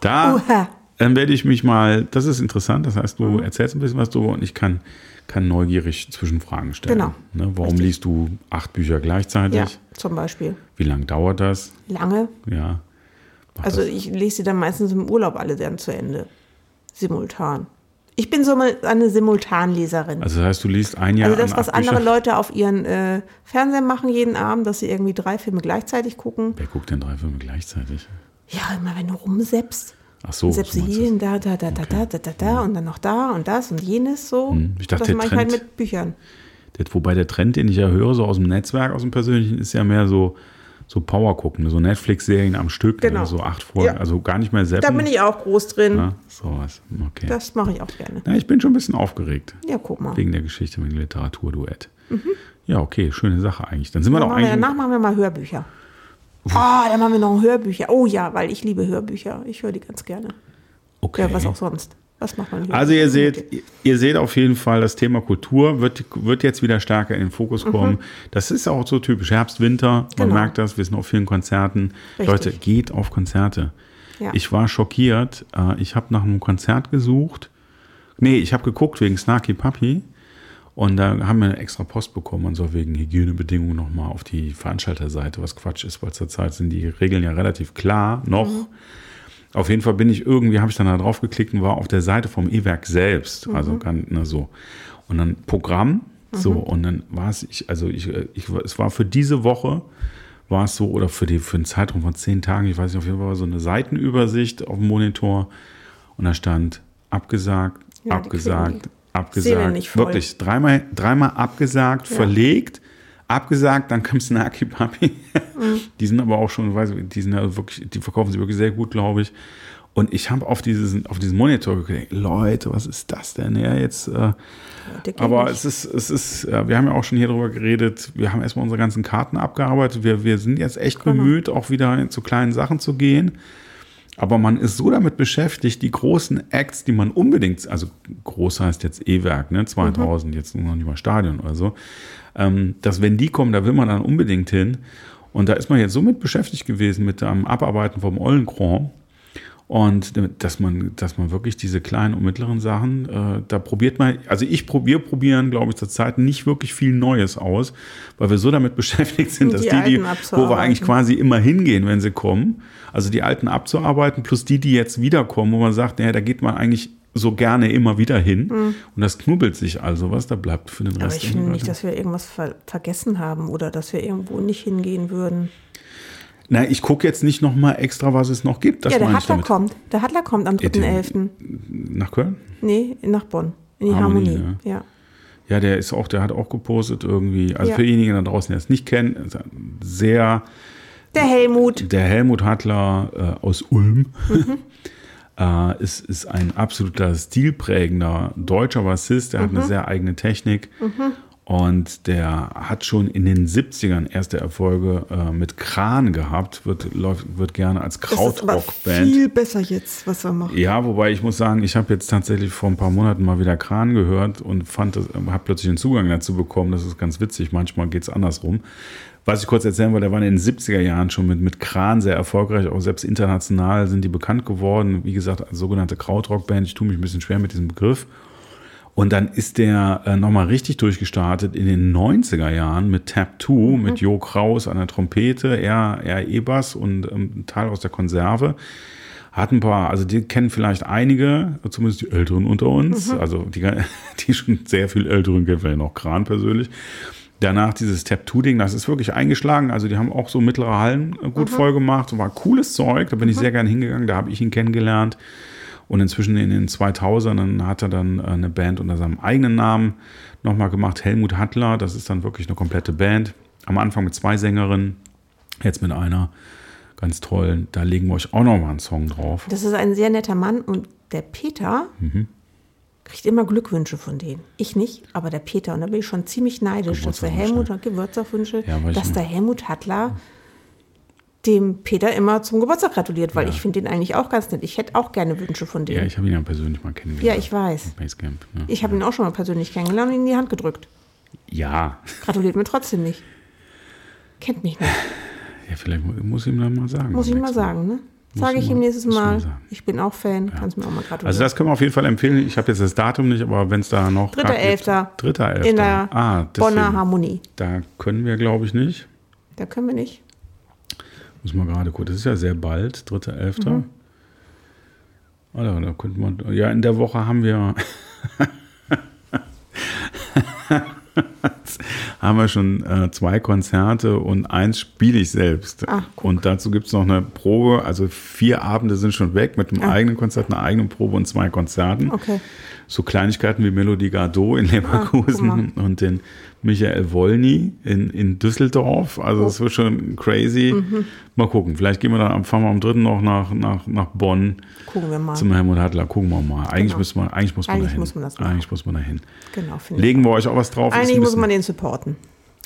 Da, Uha. dann werde ich mich mal, das ist interessant, das heißt, du erzählst ein bisschen was drüber und ich kann, kann neugierig Zwischenfragen stellen. Genau. Ne, warum Richtig. liest du acht Bücher gleichzeitig? Ja, zum Beispiel. Wie lange dauert das? Lange. Ja. Mach Also das. ich lese sie dann meistens im Urlaub alle dann zu Ende. Simultan. Ich bin so eine Simultanleserin. also das heißt, du liest ein Jahr Also das, was andere Bücher? Leute auf ihren äh, Fernseher machen jeden Abend, dass sie irgendwie drei Filme gleichzeitig gucken. Wer guckt denn drei Filme gleichzeitig? Ja, immer wenn du rumseppst. Ach so. Sepsilien, da, da, da, da, okay. da, da, da, da und dann noch da und das und jenes so. Hm, ich dachte, das mache ich halt mit Büchern. Das, wobei der Trend, den ich ja höre, so aus dem Netzwerk, aus dem persönlichen, ist ja mehr so, so Power gucken, so Netflix-Serien am Stück, genau. Ne? so acht Folgen, ja. also gar nicht mehr selbst. Da bin ich auch groß drin. Ja, sowas, okay. Das mache ich auch gerne. Na, ich bin schon ein bisschen aufgeregt. Ja, guck mal. Wegen der Geschichte mit dem Literaturduett. Mhm. Ja, okay, schöne Sache eigentlich. Dann sind wir doch eigentlich. Danach machen wir mal Hörbücher. Ah, dann machen wir noch Hörbücher. Oh ja, weil ich liebe Hörbücher. Ich höre die ganz gerne. Okay. Ja, was auch sonst. Was macht man hier? Also ihr seht, ihr seht auf jeden Fall, das Thema Kultur wird, wird jetzt wieder stärker in den Fokus kommen. Das ist auch so typisch Herbst, Winter. Man Mhm. Genau. merkt das, wir sind auf vielen Konzerten. Richtig. Leute, geht auf Konzerte. Ja. Ich war schockiert. Äh, Ich habe nach einem Konzert gesucht. Nee, ich habe geguckt wegen Snarky Puppy. Und da haben wir eine extra Post bekommen, man soll wegen Hygienebedingungen nochmal auf die Veranstalterseite, was Quatsch ist, weil zurzeit sind die Regeln ja relativ klar noch. Mhm. Auf jeden Fall bin ich irgendwie, habe ich dann da drauf geklickt und war auf der Seite vom E-Werk selbst. Also Mhm. kann, ne, so. Und dann Programm, so, und dann war es, ich, also ich, ich, es war für diese Woche, war es so, oder für, die, für einen Zeitraum von zehn Tagen, ich weiß nicht, auf jeden Fall war so eine Seitenübersicht auf dem Monitor und da stand abgesagt, Ja, abgesagt, abgesagt, nicht voll. wirklich dreimal, dreimal abgesagt, verlegt, abgesagt, dann kam Snarky Puppy. Mhm. Die sind aber auch schon, weiß ich, die sind ja wirklich, die verkaufen sie wirklich sehr gut, glaube ich. Und ich habe auf, dieses, auf diesen Monitor gedacht, Leute, was ist das denn? Ja, jetzt, äh, aber nicht. es ist, es ist, äh, wir haben ja auch schon hier drüber geredet, wir haben erstmal unsere ganzen Karten abgearbeitet. Wir, wir sind jetzt echt Genau. bemüht, auch wieder zu kleinen Sachen zu gehen. Aber man ist so damit beschäftigt, die großen Acts, die man unbedingt, also groß heißt jetzt E-Werk, ne, 2000, jetzt noch nicht mal Stadion oder so, ähm, dass wenn die kommen, da will man dann unbedingt hin. Und da ist man jetzt so mit beschäftigt gewesen mit dem Abarbeiten vom Ollenkron. Und dass man, dass man wirklich diese kleinen und mittleren Sachen, äh, da probiert man, also ich probiere, probieren, glaube ich, zurzeit nicht wirklich viel Neues aus, weil wir so damit beschäftigt sind, dass Die die, die, wo wir eigentlich quasi immer hingehen, wenn sie kommen, also die alten abzuarbeiten, plus die, die jetzt wiederkommen, wo man sagt, naja, da geht man eigentlich so gerne immer wieder hin. Und das knubbelt sich also was, da bleibt für den Mhm. Aber Rest. ich finde nicht, dass wir irgendwas ver vergessen haben oder dass wir irgendwo nicht hingehen würden. Na, ich gucke jetzt nicht noch mal extra, was es noch gibt. Das ja, der damit. kommt. Der Hattler kommt am Ja, den- 3.11. Nach Köln? Nee, nach Bonn. In die Harmonie, Harmonie. Ja. Ja, der ist auch, der hat auch gepostet irgendwie. Also Ja. für diejenigen da draußen, die es nicht kennen, sehr Der Helmut. der Helmut Hattler äh, aus Ulm Mhm. äh, ist, ist ein absoluter stilprägender deutscher Bassist. Der hat Mhm. eine sehr eigene Technik. Und der hat schon in den 70ern erste Erfolge äh, mit Kran gehabt, wird, läuft, wird gerne als Das ist aber Krautrockband. viel besser jetzt, was wir machen. Ja, wobei ich muss sagen, ich habe jetzt tatsächlich vor ein paar Monaten mal wieder Kran gehört und fand das, habe plötzlich einen Zugang dazu bekommen. Das ist ganz witzig. Manchmal geht es andersrum. Was ich kurz erzählen wollte, der war in den 70er Jahren schon mit, mit Kran sehr erfolgreich. Auch selbst international sind die bekannt geworden. Wie gesagt, als sogenannte Krautrockband. Ich tue mich ein bisschen schwer mit diesem Begriff. Und dann ist der äh, nochmal richtig durchgestartet in den 90er Jahren mit Tap 2, mit Jo Kraus an der Trompete, er, er E-Bass und ähm, ein Teil aus der Konserve. Hat ein paar, also die kennen vielleicht einige, zumindest die Älteren unter uns, also die, die schon sehr viel Älteren kennen vielleicht noch Kran persönlich. Danach dieses Tap-2-Ding, das ist wirklich eingeschlagen. Also die haben auch so mittlere Hallen äh, gut voll gemacht. War cooles Zeug, da bin ich sehr gern hingegangen, da habe ich ihn kennengelernt. Und inzwischen in den 2000ern hat er dann äh, eine Band unter seinem eigenen Namen nochmal gemacht, Helmut Hattler. Das ist dann wirklich eine komplette Band. Am Anfang mit zwei Sängerinnen, jetzt mit einer. Ganz toll. Da legen wir euch auch nochmal einen Song drauf. Das ist ein sehr netter Mann und der Peter Mhm. kriegt immer Glückwünsche von denen. Ich nicht, aber der Peter. Und da bin ich schon ziemlich neidisch, dass der. Helmut, Geburtstagswünsche, Ja, dass der Helmut Hattler dem Peter immer zum Geburtstag gratuliert, weil Ja. ich finde den eigentlich auch ganz nett. Ich hätte auch gerne Wünsche von Ja, dem. ich habe ihn ja persönlich mal kennengelernt. Ja, ich weiß. Basecamp. Ne? Ich habe ihn auch schon mal persönlich kennengelernt und ihm die Hand gedrückt. Ja. Gratuliert mir trotzdem nicht. Kennt mich nicht. ja, vielleicht mu- muss ich ihm dann mal sagen. Muss ich beim mal sagen, ne? Sage ich ihm nächstes Mal. Ich bin auch Fan. Kannst mir auch mal gratulieren. Also das können wir auf jeden Fall empfehlen. Ich habe jetzt das Datum nicht, aber wenn es da noch... Dritter Elfter. Dritter Elfter. in der ah, Bonner. Harmonie. Da können wir, glaube ich, nicht. Da können wir nicht. Muss mal gerade gucken. Das ist ja sehr bald, dritter Elfter. Mhm. Oder, da könnte man... Ja, in der Woche haben wir... haben wir schon äh, zwei Konzerte und eins spiele ich selbst. Ach, und dazu gibt es noch eine Probe. Also vier Abende sind schon weg mit einem eigenen Konzert, einer eigenen Probe und zwei Konzerten. Okay. So Kleinigkeiten wie Melodie Gardot in Ah, Leverkusen und den Michael Wolny in, in Düsseldorf. Also Oh. das wird schon crazy. Mhm. Mal gucken. Vielleicht gehen wir dann am, fahren wir am 3. noch nach, nach, nach Bonn Gucken wir mal. zum Helmut Hadler. Gucken wir mal. Eigentlich, Genau. müssen wir, eigentlich muss man Eigentlich dahin. muss man das machen. Eigentlich muss man dahin. genau. Legen wir euch auch was drauf. Eigentlich muss man den supporten.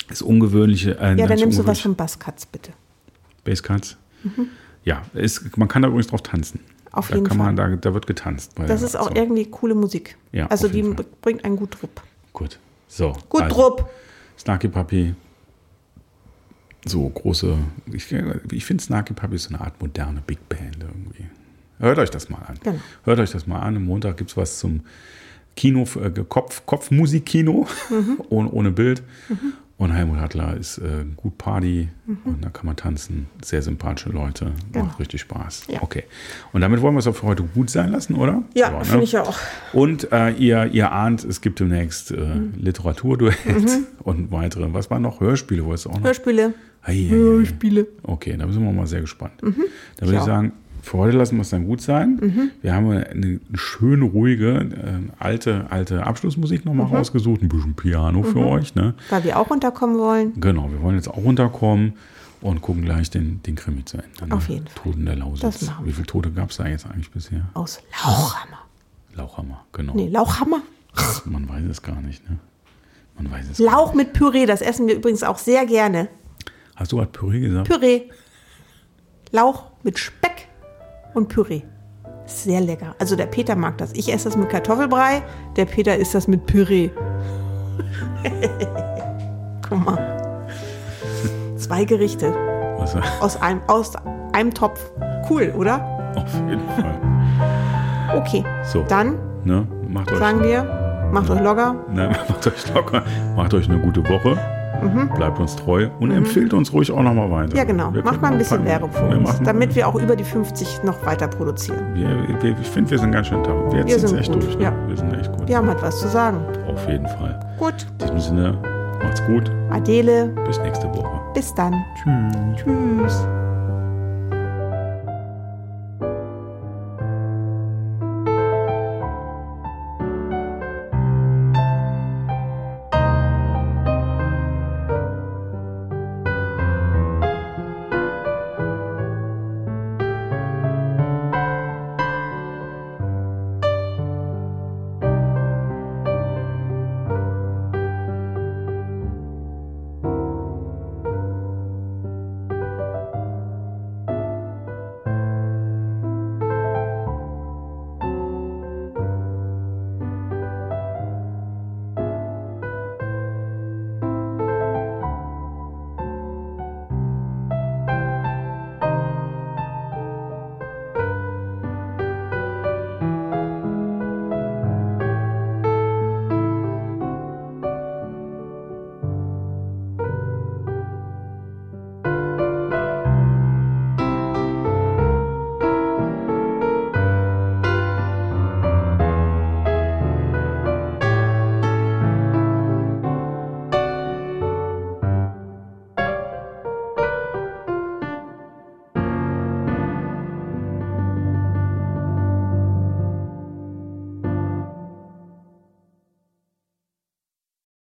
Ist ungewöhnliche. Äh, Ja, dann nimmst du was von Buzzcuts, bitte. Basscuts. Ja, ist, man kann da übrigens drauf tanzen. Auf da jeden kann Man, Fall. da, da wird getanzt. Das ist auch Aktion. irgendwie coole Musik. Ja, also die Fall. bringt einen gut Druck. Gut. So. Gut also, Druck. Snarky Puppy. So große. Ich, ich finde Snarky Puppy ist so eine Art moderne Big Band irgendwie. Hört euch das mal an. Genau. Hört euch das mal an. Am Montag gibt es was zum Kino, äh, Kopf, Kopfmusikkino Mhm. ohne, ohne Bild. Und Helmut Hattler ist äh, gut Party und da kann man tanzen. Sehr sympathische Leute. Mhm. Genau. Macht richtig Spaß. Ja. Okay. Und damit wollen wir es auch für heute gut sein lassen, oder? Ja, So, ne? finde ich auch. Und äh, ihr, ihr ahnt, es gibt demnächst äh, Mhm. Literaturduett und weitere. Was war noch? Hörspiele wolltest du auch noch? Hörspiele. Hörspiele. Okay, da sind wir mal sehr gespannt. Da würde Mhm. Ich ich. Mhm. sagen, für heute lassen wir es dann gut sein. Wir haben eine schöne, ruhige, äh, alte, alte Abschlussmusik nochmal Mhm. rausgesucht. Ein bisschen Piano für euch. Ne? Weil wir auch runterkommen wollen. Genau, wir wollen jetzt auch runterkommen und gucken gleich den, den Krimi zu Ende. ne? Auf jeden Fall. Toten der Lausitz. Das machen wir. Wie viele Tote gab es da jetzt eigentlich bisher? Aus Lauchhammer. Lauchhammer, genau. Nee, Lauchhammer. Man weiß es gar nicht. Ne? Man weiß es Lauch mit Püree, das essen wir übrigens auch sehr gerne. Hast du gerade Püree gesagt? Püree. Lauch mit Speck und Püree. Sehr lecker. Also der Peter mag das. Ich esse das mit Kartoffelbrei, der Peter isst das mit Püree. Guck mal. Zwei Gerichte Was, aus einem, aus einem Topf. Cool, oder? auf jeden Fall. Okay. So. Dann Ne? Macht euch, sagen wir, macht euch locker. ne, macht euch locker, macht euch eine gute Woche, bleibt uns treu und empfiehlt uns ruhig auch nochmal weiter. Mhm. Ja, genau. Wir Macht mal ein bisschen Werbung für uns, damit wir auch über die 50 noch weiter produzieren. wir, wir, ich finde, wir sind ganz schön tough. Wir, Wir sind sind echt gut, durch. Ne? ja. Wir sind echt gut. Wir haben halt was zu sagen. Auf jeden Fall. Gut. In diesem Sinne, macht's gut. Adele. Bis nächste Woche. Bis dann. Tschüss. Tschüss.